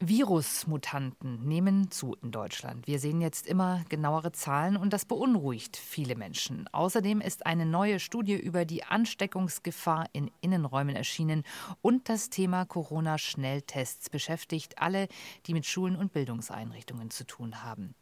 Virusmutanten nehmen zu in Deutschland. Wir sehen jetzt immer genauere Zahlen und das beunruhigt viele Menschen. Außerdem ist eine neue Studie über die Ansteckungsgefahr in Innenräumen erschienen und das Thema Corona-Schnelltests beschäftigt alle, die mit Schulen und Bildungseinrichtungen zu tun haben.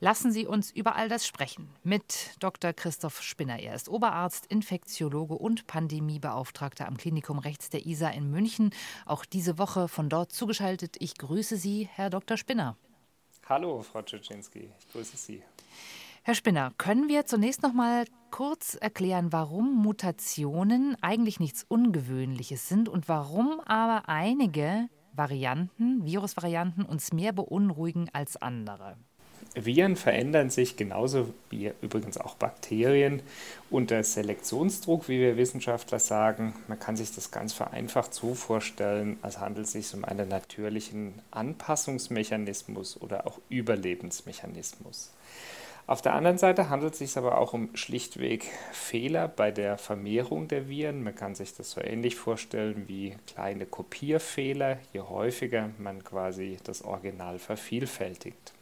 Lassen Sie uns über all das sprechen mit Dr. Christoph Spinner. Er ist Oberarzt, Infektiologe und Pandemiebeauftragter am Klinikum Rechts der ISA in München. Auch diese Woche von dort zugeschaltet. Ich grüße Sie, Herr Dr. Spinner. Hallo, Frau Czyczynski. Ich grüße Sie. Herr Spinner, können wir zunächst noch mal kurz erklären, warum Mutationen eigentlich nichts Ungewöhnliches sind und warum aber einige Varianten, Virusvarianten uns mehr beunruhigen als andere? Viren verändern sich genauso wie übrigens auch Bakterien unter Selektionsdruck, wie wir Wissenschaftler sagen. Man kann sich das ganz vereinfacht so vorstellen, als handelt es sich um einen natürlichen Anpassungsmechanismus oder auch Überlebensmechanismus. Auf der anderen Seite handelt es sich aber auch um schlichtweg Fehler bei der Vermehrung der Viren. Man kann sich das so ähnlich vorstellen wie kleine Kopierfehler, je häufiger man quasi das Original vervielfältigt.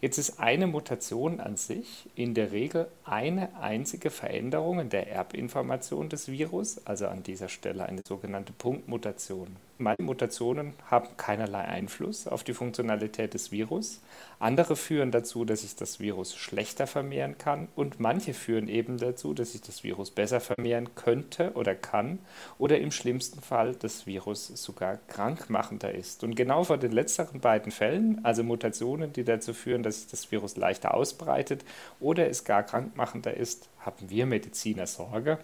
Jetzt ist eine Mutation an sich in der Regel eine einzige Veränderung in der Erbinformation des Virus, also an dieser Stelle eine sogenannte Punktmutation. Manche Mutationen haben keinerlei Einfluss auf die Funktionalität des Virus. Andere führen dazu, dass sich das Virus schlechter vermehren kann. Und manche führen eben dazu, dass sich das Virus besser vermehren könnte oder kann. Oder im schlimmsten Fall das Virus sogar krankmachender ist. Und genau vor den letzteren beiden Fällen, also Mutationen, die dazu führen, dass sich das Virus leichter ausbreitet oder es gar krankmachender ist, haben wir Mediziner Sorge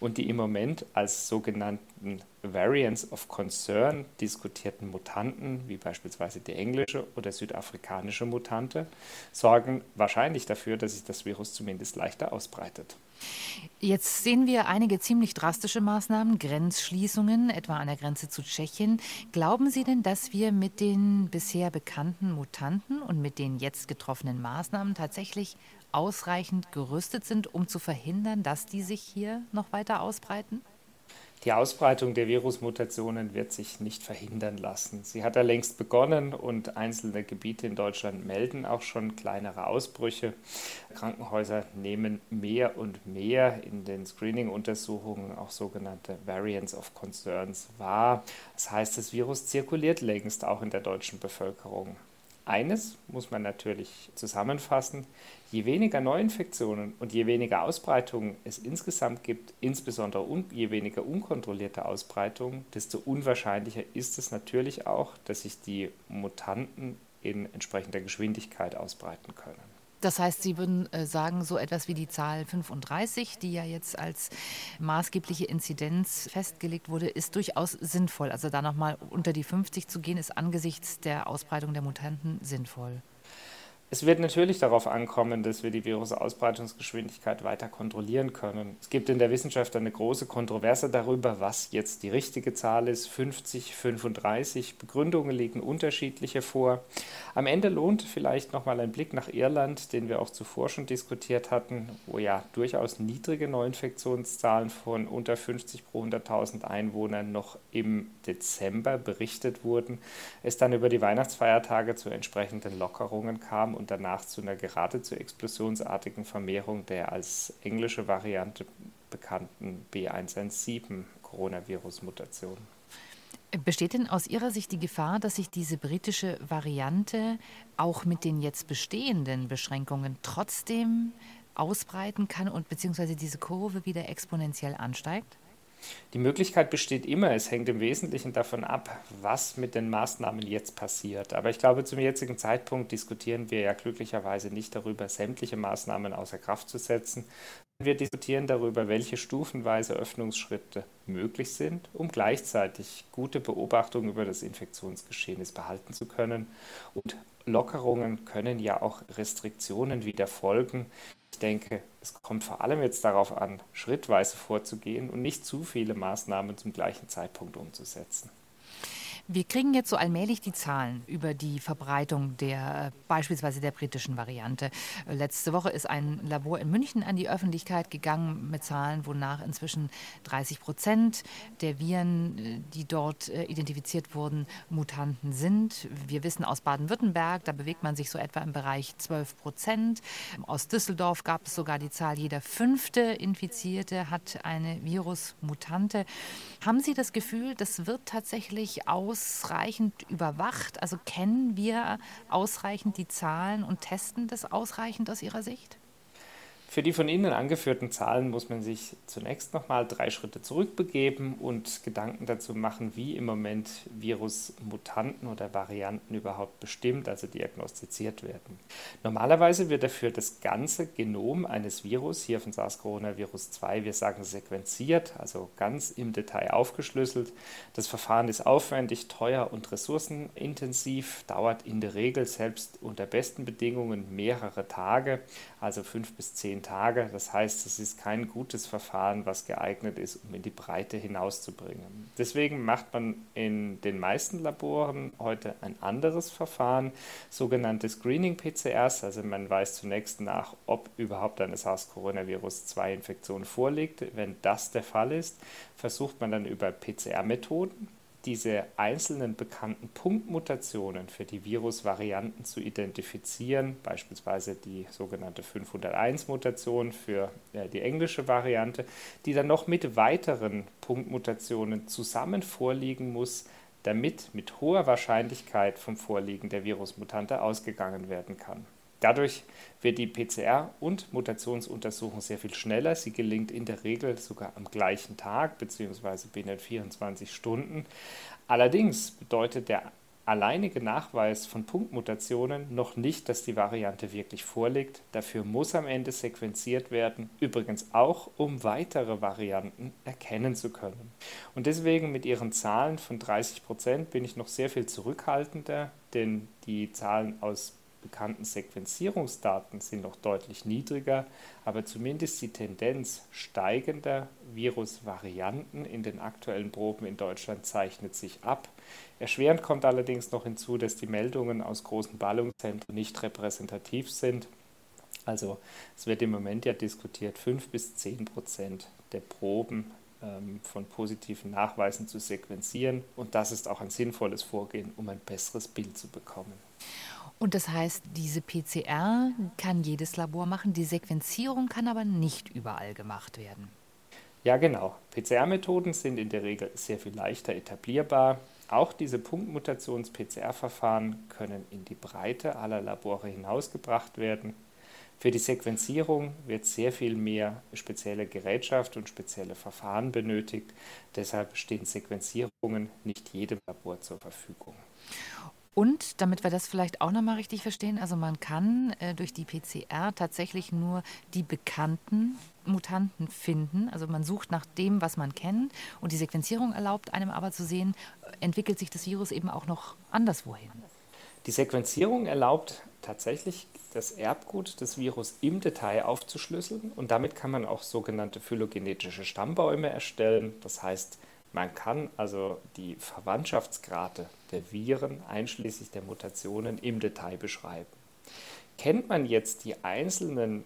und die im Moment als sogenannten Variants of Concern diskutierten Mutanten, wie beispielsweise die englische oder südafrikanische Mutante, sorgen wahrscheinlich dafür, dass sich das Virus zumindest leichter ausbreitet. Jetzt sehen wir einige ziemlich drastische Maßnahmen, Grenzschließungen, etwa an der Grenze zu Tschechien. Glauben Sie denn, dass wir mit den bisher bekannten Mutanten und mit den jetzt getroffenen Maßnahmen tatsächlich ausreichend gerüstet sind, um zu verhindern, dass die sich hier noch weiter ausbreiten? Die Ausbreitung der Virusmutationen wird sich nicht verhindern lassen. Sie hat ja längst begonnen und einzelne Gebiete in Deutschland melden auch schon kleinere Ausbrüche. Krankenhäuser nehmen mehr und mehr in den Screening-Untersuchungen auch sogenannte Variants of Concerns wahr. Das heißt, das Virus zirkuliert längst auch in der deutschen Bevölkerung. Eines muss man natürlich zusammenfassen, je weniger Neuinfektionen und je weniger Ausbreitungen es insgesamt gibt, insbesondere je weniger unkontrollierte Ausbreitungen, desto unwahrscheinlicher ist es natürlich auch, dass sich die Mutanten in entsprechender Geschwindigkeit ausbreiten können. Das heißt, Sie würden äh, sagen, so etwas wie die Zahl 35, die ja jetzt als maßgebliche Inzidenz festgelegt wurde, ist durchaus sinnvoll. Also da nochmal unter die 50 zu gehen, ist angesichts der Ausbreitung der Mutanten sinnvoll. Es wird natürlich darauf ankommen, dass wir die Virusausbreitungsgeschwindigkeit weiter kontrollieren können. Es gibt in der Wissenschaft eine große Kontroverse darüber, was jetzt die richtige Zahl ist. 50, 35 Begründungen liegen unterschiedliche vor. Am Ende lohnt vielleicht nochmal ein Blick nach Irland, den wir auch zuvor schon diskutiert hatten, wo ja durchaus niedrige Neuinfektionszahlen von unter 50 pro 100.000 Einwohnern noch im Dezember berichtet wurden. Es dann über die Weihnachtsfeiertage zu entsprechenden Lockerungen kam und danach zu einer geradezu explosionsartigen Vermehrung der als englische Variante bekannten B117 Coronavirus-Mutation. Besteht denn aus Ihrer Sicht die Gefahr, dass sich diese britische Variante auch mit den jetzt bestehenden Beschränkungen trotzdem ausbreiten kann und beziehungsweise diese Kurve wieder exponentiell ansteigt? Die Möglichkeit besteht immer. Es hängt im Wesentlichen davon ab, was mit den Maßnahmen jetzt passiert. Aber ich glaube, zum jetzigen Zeitpunkt diskutieren wir ja glücklicherweise nicht darüber, sämtliche Maßnahmen außer Kraft zu setzen. Wir diskutieren darüber, welche stufenweise Öffnungsschritte möglich sind, um gleichzeitig gute Beobachtung über das Infektionsgeschehen behalten zu können. Und Lockerungen können ja auch Restriktionen wieder folgen, ich denke, es kommt vor allem jetzt darauf an, schrittweise vorzugehen und nicht zu viele Maßnahmen zum gleichen Zeitpunkt umzusetzen. Wir kriegen jetzt so allmählich die Zahlen über die Verbreitung der äh, beispielsweise der britischen Variante. Äh, letzte Woche ist ein Labor in München an die Öffentlichkeit gegangen mit Zahlen, wonach inzwischen 30 Prozent der Viren, äh, die dort identifiziert wurden, Mutanten sind. Wir wissen aus Baden-Württemberg, da bewegt man sich so etwa im Bereich 12 Prozent. Aus Düsseldorf gab es sogar die Zahl, jeder fünfte Infizierte hat eine Virusmutante. Haben Sie das Gefühl, das wird tatsächlich aus ausreichend überwacht? Also kennen wir ausreichend die Zahlen und testen das ausreichend aus Ihrer Sicht? Für die von Ihnen angeführten Zahlen muss man sich zunächst nochmal drei Schritte zurückbegeben und Gedanken dazu machen, wie im Moment Virusmutanten oder Varianten überhaupt bestimmt, also diagnostiziert werden. Normalerweise wird dafür das ganze Genom eines Virus, hier von SARS-CoV-2, 2 wir sagen sequenziert, also ganz im Detail aufgeschlüsselt. Das Verfahren ist aufwendig, teuer und ressourcenintensiv, dauert in der Regel selbst unter besten Bedingungen mehrere Tage, also fünf bis zehn zehn Tage. Das heißt, es ist kein gutes Verfahren, was geeignet ist, um in die Breite hinauszubringen. Deswegen macht man in den meisten Laboren heute ein anderes Verfahren, sogenannte Screening-PCRs. Also man weiß zunächst nach, ob überhaupt eine SARS-CoV-2-Infektion vorliegt. Wenn das der Fall ist, versucht man dann über PCR-Methoden diese einzelnen bekannten Punktmutationen für die Virusvarianten zu identifizieren, beispielsweise die sogenannte 501-Mutation für äh, die englische Variante, die dann noch mit weiteren Punktmutationen zusammen vorliegen muss, damit mit hoher Wahrscheinlichkeit vom Vorliegen der Virusmutante ausgegangen werden kann. Dadurch wird die PCR- und Mutationsuntersuchung sehr viel schneller. Sie gelingt in der Regel sogar am gleichen Tag bzw. binnen 24 Stunden. Allerdings bedeutet der alleinige Nachweis von Punktmutationen noch nicht, dass die Variante wirklich vorliegt. Dafür muss am Ende sequenziert werden, übrigens auch, um weitere Varianten erkennen zu können. Und deswegen mit Ihren Zahlen von 30 Prozent bin ich noch sehr viel zurückhaltender, denn die Zahlen aus bekannten Sequenzierungsdaten sind noch deutlich niedriger, aber zumindest die Tendenz steigender Virusvarianten in den aktuellen Proben in Deutschland zeichnet sich ab. Erschwerend kommt allerdings noch hinzu, dass die Meldungen aus großen Ballungszentren nicht repräsentativ sind. Also es wird im Moment ja diskutiert, 5 bis 10 Prozent der Proben ähm, von positiven Nachweisen zu sequenzieren. Und das ist auch ein sinnvolles Vorgehen, um ein besseres Bild zu bekommen. Und das heißt, diese PCR kann jedes Labor machen, die Sequenzierung kann aber nicht überall gemacht werden. Ja, genau. PCR-Methoden sind in der Regel sehr viel leichter etablierbar. Auch diese Punktmutations-PCR-Verfahren können in die Breite aller Labore hinausgebracht werden. Für die Sequenzierung wird sehr viel mehr spezielle Gerätschaft und spezielle Verfahren benötigt. Deshalb stehen Sequenzierungen nicht jedem Labor zur Verfügung. Und damit wir das vielleicht auch nochmal richtig verstehen, also man kann äh, durch die PCR tatsächlich nur die bekannten Mutanten finden. Also man sucht nach dem, was man kennt. Und die Sequenzierung erlaubt einem aber zu sehen, entwickelt sich das Virus eben auch noch anderswohin. Die Sequenzierung erlaubt tatsächlich das Erbgut des Virus im Detail aufzuschlüsseln und damit kann man auch sogenannte phylogenetische Stammbäume erstellen. Das heißt, man kann also die Verwandtschaftsgrade der Viren einschließlich der Mutationen im Detail beschreiben. Kennt man jetzt die einzelnen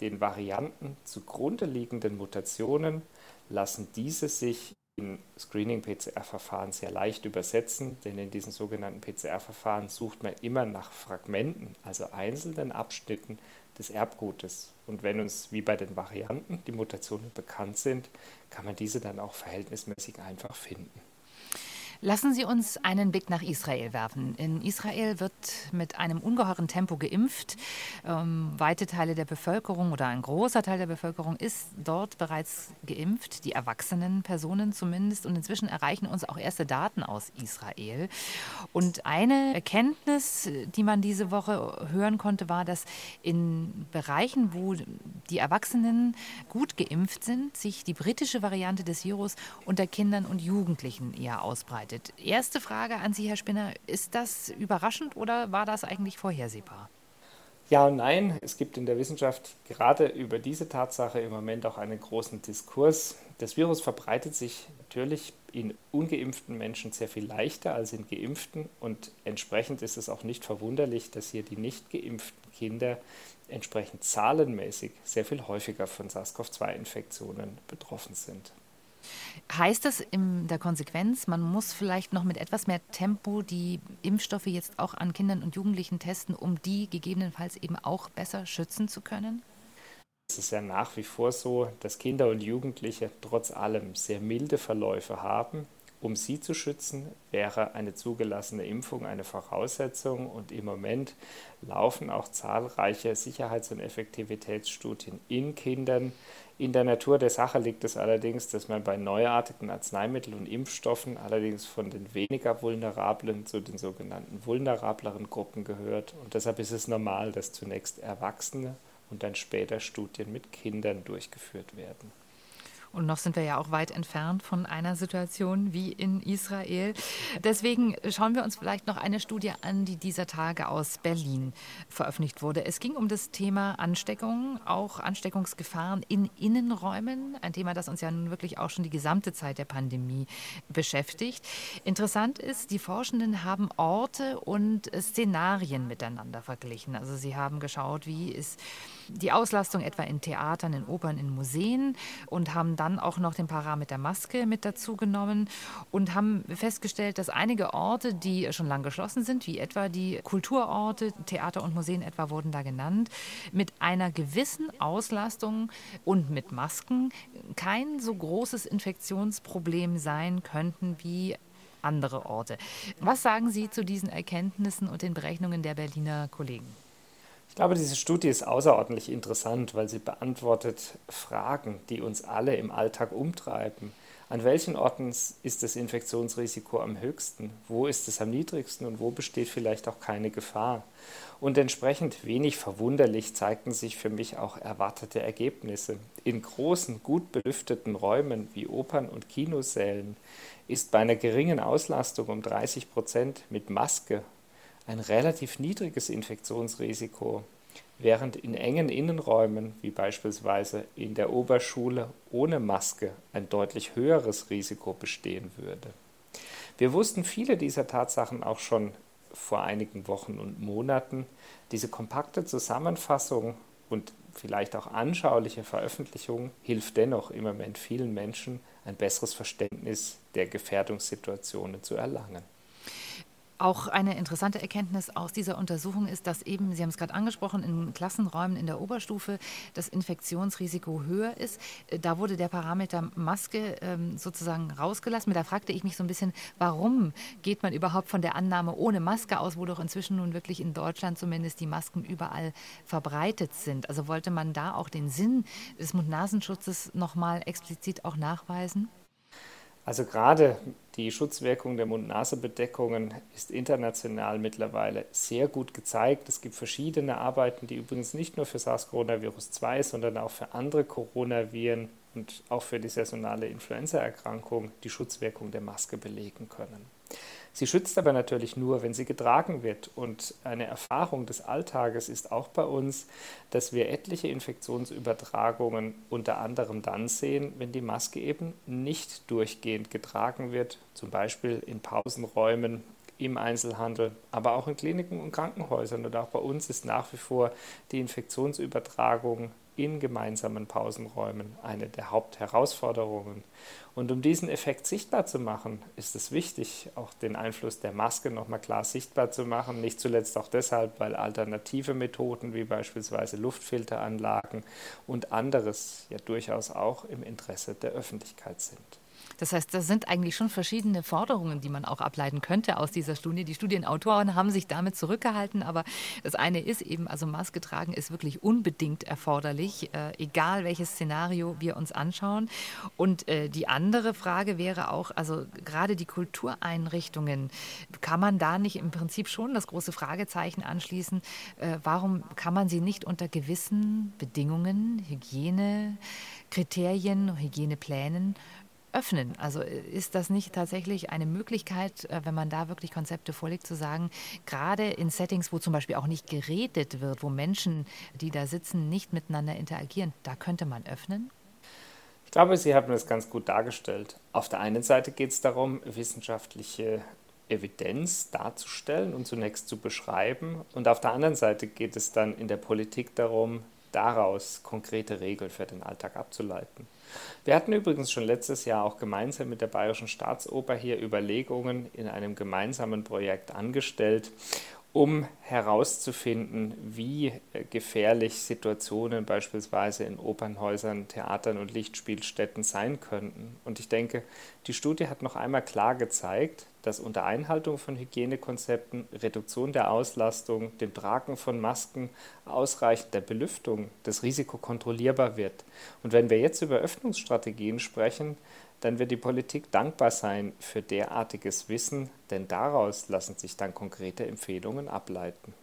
den Varianten zugrunde liegenden Mutationen, lassen diese sich in Screening-PCR-Verfahren sehr leicht übersetzen, denn in diesen sogenannten PCR-Verfahren sucht man immer nach Fragmenten, also einzelnen Abschnitten des Erbgutes. Und wenn uns wie bei den Varianten die Mutationen bekannt sind, kann man diese dann auch verhältnismäßig einfach finden. Lassen Sie uns einen Blick nach Israel werfen. In Israel wird mit einem ungeheuren Tempo geimpft. Ähm, weite Teile der Bevölkerung oder ein großer Teil der Bevölkerung ist dort bereits geimpft, die erwachsenen Personen zumindest. Und inzwischen erreichen uns auch erste Daten aus Israel. Und eine Erkenntnis, die man diese Woche hören konnte, war, dass in Bereichen, wo die Erwachsenen gut geimpft sind, sich die britische Variante des Virus unter Kindern und Jugendlichen eher ausbreitet arbeitet. Erste Frage an Sie, Herr Spinner. Ist das überraschend oder war das eigentlich vorhersehbar? Ja und nein. Es gibt in der Wissenschaft gerade über diese Tatsache im Moment auch einen großen Diskurs. Das Virus verbreitet sich natürlich in ungeimpften Menschen sehr viel leichter als in geimpften und entsprechend ist es auch nicht verwunderlich, dass hier die nicht geimpften Kinder entsprechend zahlenmäßig sehr viel häufiger von SARS-CoV-2-Infektionen betroffen sind. Heißt das in der Konsequenz, man muss vielleicht noch mit etwas mehr Tempo die Impfstoffe jetzt auch an Kindern und Jugendlichen testen, um die gegebenenfalls eben auch besser schützen zu können? Es ist ja nach wie vor so, dass Kinder und Jugendliche trotz allem sehr milde Verläufe haben. Um sie zu schützen, wäre eine zugelassene Impfung eine Voraussetzung und im Moment laufen auch zahlreiche Sicherheits- und Effektivitätsstudien in Kindern, in der Natur der Sache liegt es allerdings, dass man bei neuartigen Arzneimitteln und Impfstoffen allerdings von den weniger vulnerablen zu den sogenannten vulnerableren Gruppen gehört. Und deshalb ist es normal, dass zunächst Erwachsene und dann später Studien mit Kindern durchgeführt werden. Und noch sind wir ja auch weit entfernt von einer Situation wie in Israel. Deswegen schauen wir uns vielleicht noch eine Studie an, die dieser Tage aus Berlin veröffentlicht wurde. Es ging um das Thema Ansteckung, auch Ansteckungsgefahren in Innenräumen. Ein Thema, das uns ja nun wirklich auch schon die gesamte Zeit der Pandemie beschäftigt. Interessant ist, die Forschenden haben Orte und Szenarien miteinander verglichen. Also sie haben geschaut, wie ist die Auslastung etwa in Theatern, in Opern, in Museen und haben dann auch noch den Parameter Maske mit dazu genommen und haben festgestellt, dass einige Orte, die schon lang geschlossen sind, wie etwa die Kulturorte, Theater und Museen etwa wurden da genannt, mit einer gewissen Auslastung und mit Masken kein so großes Infektionsproblem sein könnten wie andere Orte. Was sagen Sie zu diesen Erkenntnissen und den Berechnungen der Berliner Kollegen? Ich glaube, diese Studie ist außerordentlich interessant, weil sie beantwortet Fragen, die uns alle im Alltag umtreiben. An welchen Orten ist das Infektionsrisiko am höchsten? Wo ist es am niedrigsten und wo besteht vielleicht auch keine Gefahr? Und entsprechend wenig verwunderlich zeigten sich für mich auch erwartete Ergebnisse. In großen, gut belüfteten Räumen wie Opern und Kinosälen ist bei einer geringen Auslastung um 30 Prozent mit Maske ein relativ niedriges Infektionsrisiko, während in engen Innenräumen, wie beispielsweise in der Oberschule ohne Maske, ein deutlich höheres Risiko bestehen würde. Wir wussten viele dieser Tatsachen auch schon vor einigen Wochen und Monaten. Diese kompakte Zusammenfassung und vielleicht auch anschauliche Veröffentlichung hilft dennoch im Moment vielen Menschen, ein besseres Verständnis der Gefährdungssituationen zu erlangen. Auch eine interessante Erkenntnis aus dieser Untersuchung ist, dass eben, Sie haben es gerade angesprochen, in Klassenräumen in der Oberstufe das Infektionsrisiko höher ist. Da wurde der Parameter Maske ähm, sozusagen rausgelassen. Da fragte ich mich so ein bisschen, warum geht man überhaupt von der Annahme ohne Maske aus, wo doch inzwischen nun wirklich in Deutschland zumindest die Masken überall verbreitet sind. Also wollte man da auch den Sinn des Mund-Nasenschutzes nochmal explizit auch nachweisen? Also gerade die Schutzwirkung der Mund-Nase-Bedeckungen ist international mittlerweile sehr gut gezeigt. Es gibt verschiedene Arbeiten, die übrigens nicht nur für SARS-CoV-2, sondern auch für andere Coronaviren und auch für die saisonale Influenzaerkrankung die Schutzwirkung der Maske belegen können. Sie schützt aber natürlich nur, wenn sie getragen wird. Und eine Erfahrung des Alltages ist auch bei uns, dass wir etliche Infektionsübertragungen unter anderem dann sehen, wenn die Maske eben nicht durchgehend getragen wird, zum Beispiel in Pausenräumen im Einzelhandel, aber auch in Kliniken und Krankenhäusern. Und auch bei uns ist nach wie vor die Infektionsübertragung in gemeinsamen Pausenräumen eine der Hauptherausforderungen. Und um diesen Effekt sichtbar zu machen, ist es wichtig, auch den Einfluss der Maske nochmal klar sichtbar zu machen. Nicht zuletzt auch deshalb, weil alternative Methoden wie beispielsweise Luftfilteranlagen und anderes ja durchaus auch im Interesse der Öffentlichkeit sind. Das heißt, das sind eigentlich schon verschiedene Forderungen, die man auch ableiten könnte aus dieser Studie. Die Studienautoren haben sich damit zurückgehalten, aber das eine ist eben, also Maske tragen ist wirklich unbedingt erforderlich, äh, egal welches Szenario wir uns anschauen. Und äh, die andere Frage wäre auch, also gerade die Kultureinrichtungen, kann man da nicht im Prinzip schon das große Fragezeichen anschließen, äh, warum kann man sie nicht unter gewissen Bedingungen, Hygienekriterien, Hygieneplänen öffnen? Also äh, ist das nicht tatsächlich eine Möglichkeit, äh, wenn man da wirklich Konzepte vorlegt, zu sagen, gerade in Settings, wo zum Beispiel auch nicht geredet wird, wo Menschen, die da sitzen, nicht miteinander interagieren, da könnte man öffnen? Ich glaube, Sie haben das ganz gut dargestellt. Auf der einen Seite geht es darum, wissenschaftliche Evidenz darzustellen und zunächst zu beschreiben. Und auf der anderen Seite geht es dann in der Politik darum, daraus konkrete Regeln für den Alltag abzuleiten. Wir hatten übrigens schon letztes Jahr auch gemeinsam mit der Bayerischen Staatsoper hier Überlegungen in einem gemeinsamen Projekt angestellt, um herauszufinden, wie äh, gefährlich Situationen beispielsweise in Opernhäusern, Theatern und Lichtspielstätten sein könnten. Und ich denke, die Studie hat noch einmal klar gezeigt, dass unter Einhaltung von Hygienekonzepten, Reduktion der Auslastung, dem Tragen von Masken, ausreichender Belüftung das Risiko kontrollierbar wird. Und wenn wir jetzt über Öffnungsstrategien sprechen, dann wird die Politik dankbar sein für derartiges Wissen, denn daraus lassen sich dann konkrete Empfehlungen ableiten.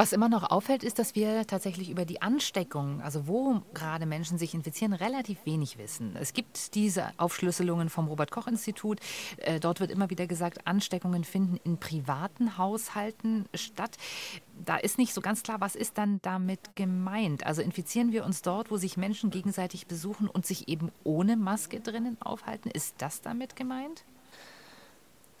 Was immer noch auffällt, ist, dass wir tatsächlich über die Ansteckung, also wo gerade Menschen sich infizieren, relativ wenig wissen. Es gibt diese Aufschlüsselungen vom Robert Koch Institut. Äh, dort wird immer wieder gesagt, Ansteckungen finden in privaten Haushalten statt. Da ist nicht so ganz klar, was ist dann damit gemeint. Also infizieren wir uns dort, wo sich Menschen gegenseitig besuchen und sich eben ohne Maske drinnen aufhalten. Ist das damit gemeint?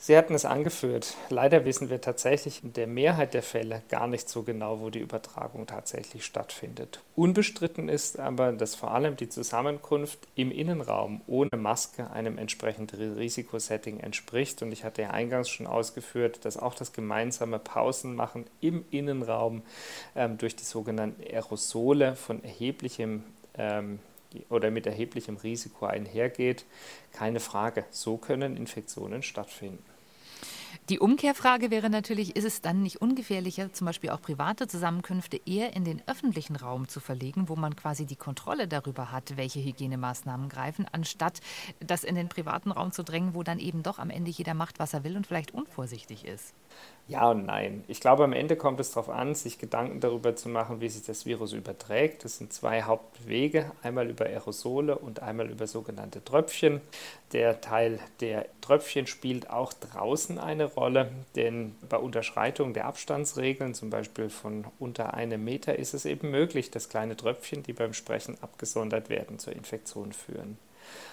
Sie hatten es angeführt. Leider wissen wir tatsächlich in der Mehrheit der Fälle gar nicht so genau, wo die Übertragung tatsächlich stattfindet. Unbestritten ist aber, dass vor allem die Zusammenkunft im Innenraum ohne Maske einem entsprechenden Risikosetting entspricht. Und ich hatte ja eingangs schon ausgeführt, dass auch das gemeinsame Pausenmachen im Innenraum ähm, durch die sogenannten Aerosole von erheblichem ähm, oder mit erheblichem Risiko einhergeht. Keine Frage, so können Infektionen stattfinden. Die Umkehrfrage wäre natürlich, ist es dann nicht ungefährlicher, zum Beispiel auch private Zusammenkünfte eher in den öffentlichen Raum zu verlegen, wo man quasi die Kontrolle darüber hat, welche Hygienemaßnahmen greifen, anstatt das in den privaten Raum zu drängen, wo dann eben doch am Ende jeder macht, was er will und vielleicht unvorsichtig ist? Ja und nein. Ich glaube, am Ende kommt es darauf an, sich Gedanken darüber zu machen, wie sich das Virus überträgt. Das sind zwei Hauptwege, einmal über Aerosole und einmal über sogenannte Tröpfchen. Der Teil der Tröpfchen spielt auch draußen eine Rolle, denn bei Unterschreitung der Abstandsregeln, zum Beispiel von unter einem Meter, ist es eben möglich, dass kleine Tröpfchen, die beim Sprechen abgesondert werden, zur Infektion führen.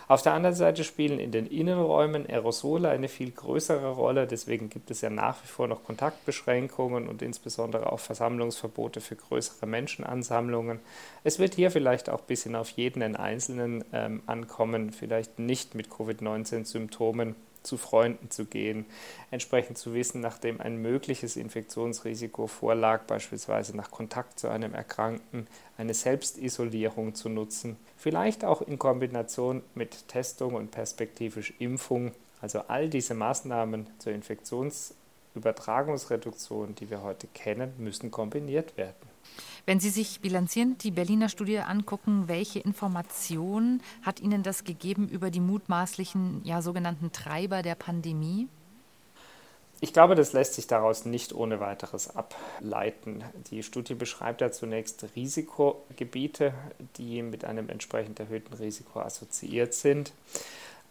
Auf der anderen Seite spielen in den Innenräumen Aerosole eine viel größere Rolle. Deswegen gibt es ja nach wie vor noch Kontaktbeschränkungen und insbesondere auch Versammlungsverbote für größere Menschenansammlungen. Es wird hier vielleicht auch ein bisschen auf jeden Einzelnen ähm, ankommen, vielleicht nicht mit Covid-19-Symptomen zu Freunden zu gehen, entsprechend zu wissen, nachdem ein mögliches Infektionsrisiko vorlag, beispielsweise nach Kontakt zu einem Erkrankten, eine Selbstisolierung zu nutzen, vielleicht auch in Kombination mit Testung und perspektivisch Impfung. Also all diese Maßnahmen zur Infektionsübertragungsreduktion, die wir heute kennen, müssen kombiniert werden. Wenn Sie sich bilanzierend die Berliner Studie angucken, welche Informationen hat Ihnen das gegeben über die mutmaßlichen, ja sogenannten Treiber der Pandemie? Ich glaube, das lässt sich daraus nicht ohne weiteres ableiten. Die Studie beschreibt ja zunächst Risikogebiete, die mit einem entsprechend erhöhten Risiko assoziiert sind.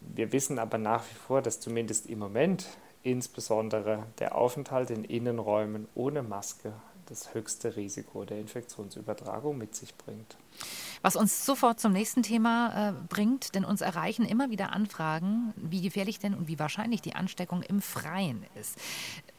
Wir wissen aber nach wie vor, dass zumindest im Moment insbesondere der Aufenthalt in Innenräumen ohne Maske das höchste Risiko der Infektionsübertragung mit sich bringt. Was uns sofort zum nächsten Thema äh, bringt, denn uns erreichen immer wieder Anfragen, wie gefährlich denn und wie wahrscheinlich die Ansteckung im Freien ist.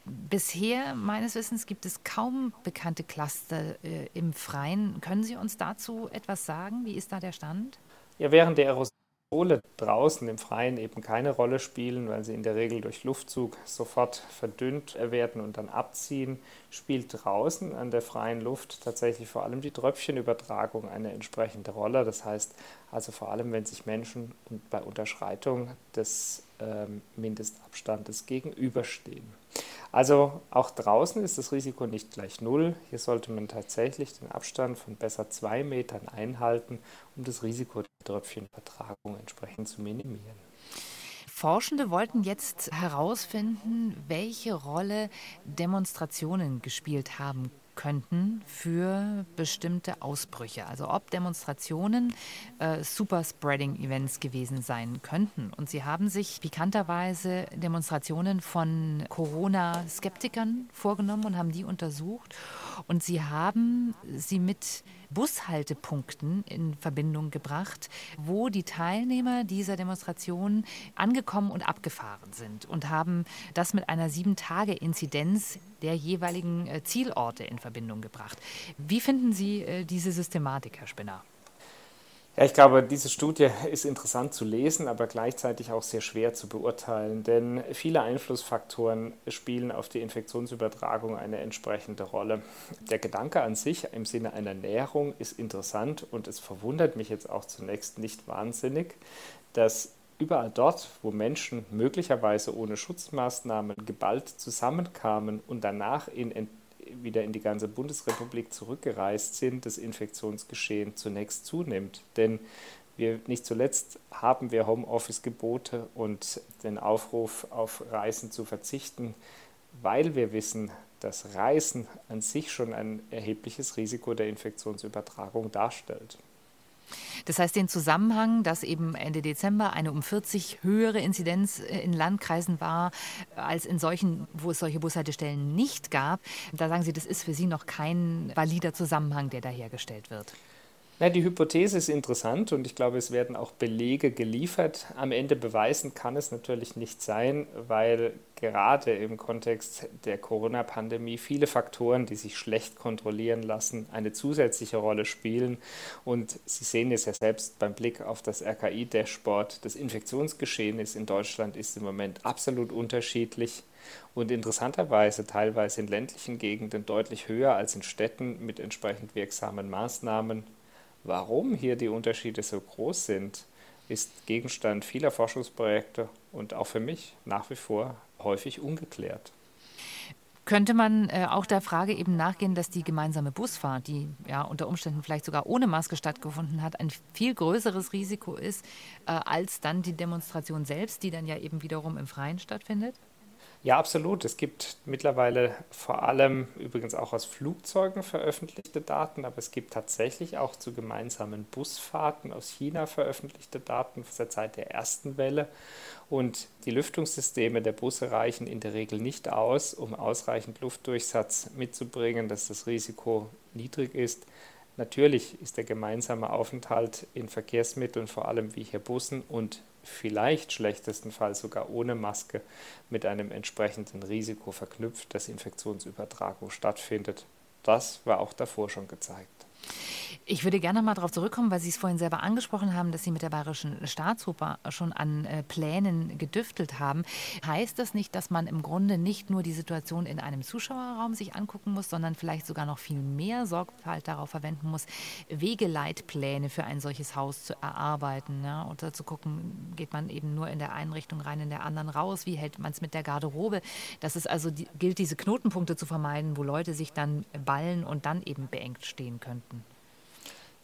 Bisher, meines Wissens, gibt es kaum bekannte Cluster äh, im Freien. Können Sie uns dazu etwas sagen? Wie ist da der Stand? Ja, während der Erosion Aerosole draußen im Freien eben keine Rolle spielen, weil sie in der Regel durch Luftzug sofort verdünnt werden und dann abziehen, spielt draußen an der freien Luft tatsächlich vor allem die Tröpfchenübertragung eine entsprechende Rolle. Das heißt also vor allem, wenn sich Menschen bei Unterschreitung des ähm, Mindestabstandes gegenüberstehen. Also auch draußen ist das Risiko nicht gleich null. Hier sollte man tatsächlich den Abstand von besser zwei Metern einhalten, um das Risiko der Tröpfchenübertragung entsprechend zu minimieren. Forschende wollten jetzt herausfinden, welche Rolle Demonstrationen gespielt haben könnten für bestimmte Ausbrüche. Also ob Demonstrationen äh, Superspreading-Events gewesen sein könnten. Und sie haben sich pikanterweise Demonstrationen von Corona-Skeptikern vorgenommen und haben die untersucht. Und sie haben sie mit Bushaltepunkten in Verbindung gebracht, wo die Teilnehmer dieser Demonstration angekommen und abgefahren sind und haben das mit einer Sieben-Tage-Inzidenz der jeweiligen äh, Zielorte in Verbindung gebracht. Wie finden Sie äh, diese Systematik, Herr Spinner? Ja, ich glaube, diese Studie ist interessant zu lesen, aber gleichzeitig auch sehr schwer zu beurteilen, denn viele Einflussfaktoren spielen auf die Infektionsübertragung eine entsprechende Rolle. Der Gedanke an sich im Sinne einer Näherung ist interessant und es verwundert mich jetzt auch zunächst nicht wahnsinnig, dass überall dort, wo Menschen möglicherweise ohne Schutzmaßnahmen geballt zusammenkamen und danach in wieder in die ganze Bundesrepublik zurückgereist sind, das Infektionsgeschehen zunächst zunimmt. Denn wir nicht zuletzt haben wir Homeoffice-Gebote und den Aufruf auf Reisen zu verzichten, weil wir wissen, dass Reisen an sich schon ein erhebliches Risiko der Infektionsübertragung darstellt. Das heißt, den Zusammenhang, dass eben Ende Dezember eine um 40 höhere Inzidenz äh, in Landkreisen war, äh, als in solchen, wo es solche Bushaltestellen nicht gab, da sagen Sie, das ist für Sie noch kein valider Zusammenhang, der da hergestellt wird. Na, die Hypothese ist interessant und ich glaube, es werden auch Belege geliefert. Am Ende beweisen kann es natürlich nicht sein, weil gerade im Kontext der Corona-Pandemie viele Faktoren, die sich schlecht kontrollieren lassen, eine zusätzliche Rolle spielen. Und Sie sehen es ja selbst beim Blick auf das RKI-Dashboard. Das Infektionsgeschehen ist in Deutschland ist im Moment absolut unterschiedlich und interessanterweise teilweise in ländlichen Gegenden deutlich höher als in Städten mit entsprechend wirksamen Maßnahmen Warum hier die Unterschiede so groß sind, ist Gegenstand vieler Forschungsprojekte und auch für mich nach wie vor häufig ungeklärt. Könnte man äh, auch der Frage eben nachgehen, dass die gemeinsame Busfahrt, die ja unter Umständen vielleicht sogar ohne Maske stattgefunden hat, ein viel größeres Risiko ist äh, als dann die Demonstration selbst, die dann ja eben wiederum im Freien stattfindet? Ja, absolut. Es gibt mittlerweile vor allem übrigens auch aus Flugzeugen veröffentlichte Daten, aber es gibt tatsächlich auch zu gemeinsamen Busfahrten aus China veröffentlichte Daten aus der Zeit der ersten Welle. Und die Lüftungssysteme der Busse reichen in der Regel nicht aus, um ausreichend Luftdurchsatz mitzubringen, dass das Risiko niedrig ist. Natürlich ist der gemeinsame Aufenthalt in Verkehrsmitteln, vor allem wie hier Bussen und vielleicht schlechtestenfalls sogar ohne Maske mit einem entsprechenden Risiko verknüpft, dass Infektionsübertragung stattfindet. Das war auch davor schon gezeigt. Ich würde gerne mal darauf zurückkommen, weil Sie es vorhin selber angesprochen haben, dass Sie mit der Bayerischen Staatsoper schon an äh, Plänen gedüftelt haben. Heißt das nicht, dass man im Grunde nicht nur die Situation in einem Zuschauerraum sich angucken muss, sondern vielleicht sogar noch viel mehr Sorgfalt darauf verwenden muss, Wegeleitpläne für ein solches Haus zu erarbeiten ja? oder zu gucken, geht man eben nur in der einen Richtung rein, in der anderen raus, wie hält man es mit der Garderobe? Dass es also die, gilt, diese Knotenpunkte zu vermeiden, wo Leute sich dann ballen und dann eben beengt stehen könnten.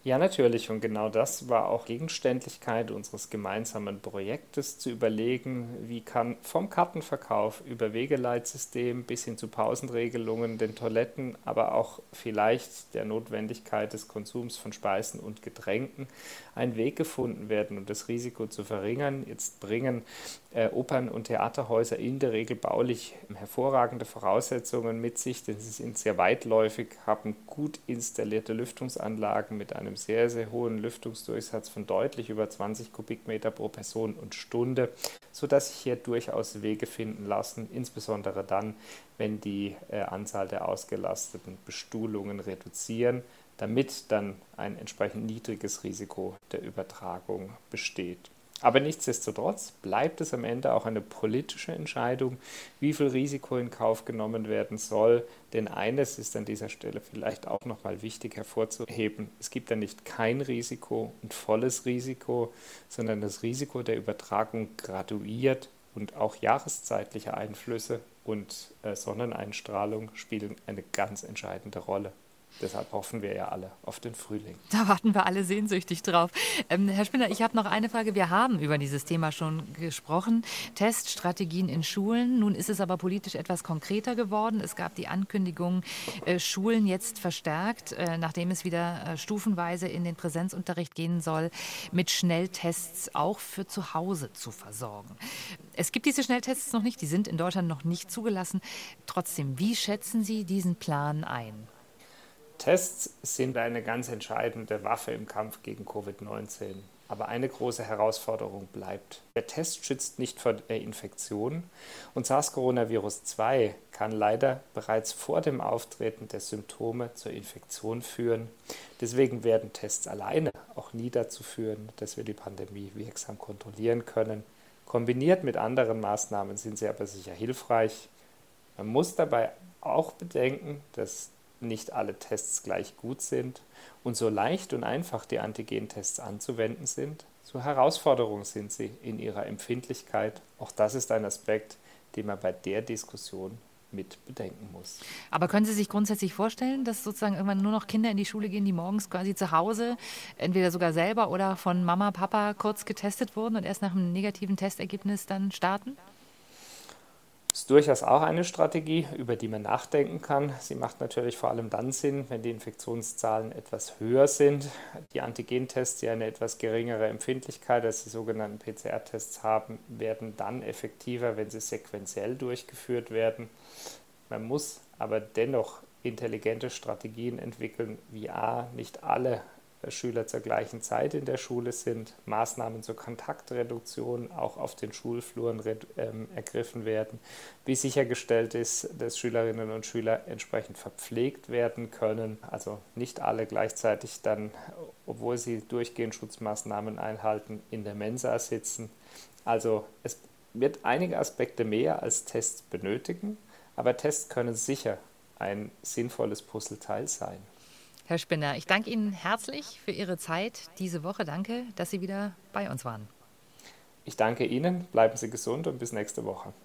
Ja, natürlich. Und genau das war auch Gegenständlichkeit unseres gemeinsamen Projektes, zu überlegen, wie kann vom Kartenverkauf über Wegeleitsystem bis hin zu Pausenregelungen, den Toiletten, aber auch vielleicht der Notwendigkeit des Konsums von Speisen und Getränken ein Weg gefunden werden, um das Risiko zu verringern. Jetzt bringen äh, Opern- und Theaterhäuser in der Regel baulich hervorragende Voraussetzungen mit sich, denn sie sind sehr weitläufig, haben gut installierte Lüftungsanlagen mit einem sehr, sehr hohen Lüftungsdurchsatz von deutlich über 20 Kubikmeter pro Person und Stunde, sodass sich hier durchaus Wege finden lassen, insbesondere dann, wenn die äh, Anzahl der ausgelasteten Bestuhlungen reduzieren, damit dann ein entsprechend niedriges Risiko der Übertragung besteht. Aber nichtsdestotrotz bleibt es am Ende auch eine politische Entscheidung, wie viel Risiko in Kauf genommen werden soll. Denn eines ist an dieser Stelle vielleicht auch nochmal wichtig hervorzuheben. Es gibt ja nicht kein Risiko und volles Risiko, sondern das Risiko der Übertragung graduiert und auch jahreszeitliche Einflüsse und äh, Sonneneinstrahlung spielen eine ganz entscheidende Rolle. Deshalb hoffen wir ja alle auf den Frühling. Da warten wir alle sehnsüchtig drauf. Ähm, Herr Spinner, ich habe noch eine Frage. Wir haben über dieses Thema schon gesprochen. Teststrategien in Schulen. Nun ist es aber politisch etwas konkreter geworden. Es gab die Ankündigung, äh, Schulen jetzt verstärkt, äh, nachdem es wieder äh, stufenweise in den Präsenzunterricht gehen soll, mit Schnelltests auch für zu Hause zu versorgen. Es gibt diese Schnelltests noch nicht. Die sind in Deutschland noch nicht zugelassen. Trotzdem, wie schätzen Sie diesen Plan ein? Tests sind eine ganz entscheidende Waffe im Kampf gegen Covid-19. Aber eine große Herausforderung bleibt. Der Test schützt nicht vor der Infektion und SARS-CoV-2 kann leider bereits vor dem Auftreten der Symptome zur Infektion führen. Deswegen werden Tests alleine auch nie dazu führen, dass wir die Pandemie wirksam kontrollieren können. Kombiniert mit anderen Maßnahmen sind sie aber sicher hilfreich. Man muss dabei auch bedenken, dass nicht alle Tests gleich gut sind und so leicht und einfach die Antigentests anzuwenden sind, so Herausforderungen sind sie in ihrer Empfindlichkeit. Auch das ist ein Aspekt, den man bei der Diskussion mit bedenken muss. Aber können Sie sich grundsätzlich vorstellen, dass sozusagen irgendwann nur noch Kinder in die Schule gehen, die morgens quasi zu Hause, entweder sogar selber oder von Mama, Papa kurz getestet wurden und erst nach einem negativen Testergebnis dann starten? Ist durchaus auch eine Strategie, über die man nachdenken kann. Sie macht natürlich vor allem dann Sinn, wenn die Infektionszahlen etwas höher sind. Die Antigentests, die eine etwas geringere Empfindlichkeit als die sogenannten PCR-Tests haben, werden dann effektiver, wenn sie sequenziell durchgeführt werden. Man muss aber dennoch intelligente Strategien entwickeln, wie A, nicht alle Schüler zur gleichen Zeit in der Schule sind, Maßnahmen zur Kontaktreduktion auch auf den Schulfluren ähm, ergriffen werden, wie sichergestellt ist, dass Schülerinnen und Schüler entsprechend verpflegt werden können, also nicht alle gleichzeitig dann, obwohl sie durchgehend Schutzmaßnahmen einhalten, in der Mensa sitzen. Also es wird einige Aspekte mehr als Tests benötigen, aber Tests können sicher ein sinnvolles Puzzleteil sein. Herr Spinner, ich danke Ihnen herzlich für Ihre Zeit diese Woche. Danke, dass Sie wieder bei uns waren. Ich danke Ihnen, bleiben Sie gesund und bis nächste Woche.